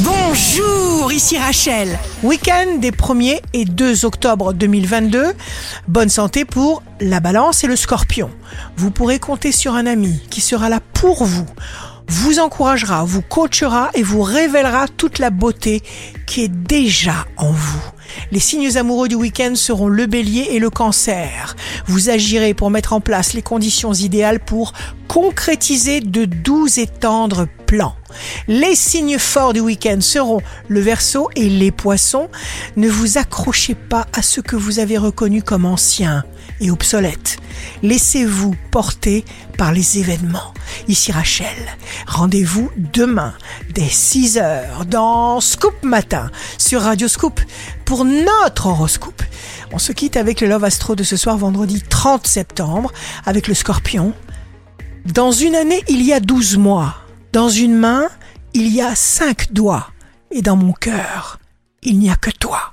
Bonjour, ici Rachel. Week-end des 1er et 2 octobre 2022. Bonne santé pour la balance et le scorpion. Vous pourrez compter sur un ami qui sera là pour vous vous encouragera, vous coachera et vous révélera toute la beauté qui est déjà en vous. Les signes amoureux du week-end seront le bélier et le cancer. Vous agirez pour mettre en place les conditions idéales pour concrétiser de doux et tendres plans. Les signes forts du week-end seront le verso et les poissons. Ne vous accrochez pas à ce que vous avez reconnu comme ancien et obsolète. Laissez-vous porter par les événements. Ici Rachel. Rendez-vous demain dès 6 heures dans Scoop Matin sur Radio Scoop pour notre horoscope. On se quitte avec le Love Astro de ce soir vendredi 30 septembre avec le scorpion. Dans une année, il y a 12 mois. Dans une main, il y a 5 doigts. Et dans mon cœur, il n'y a que toi.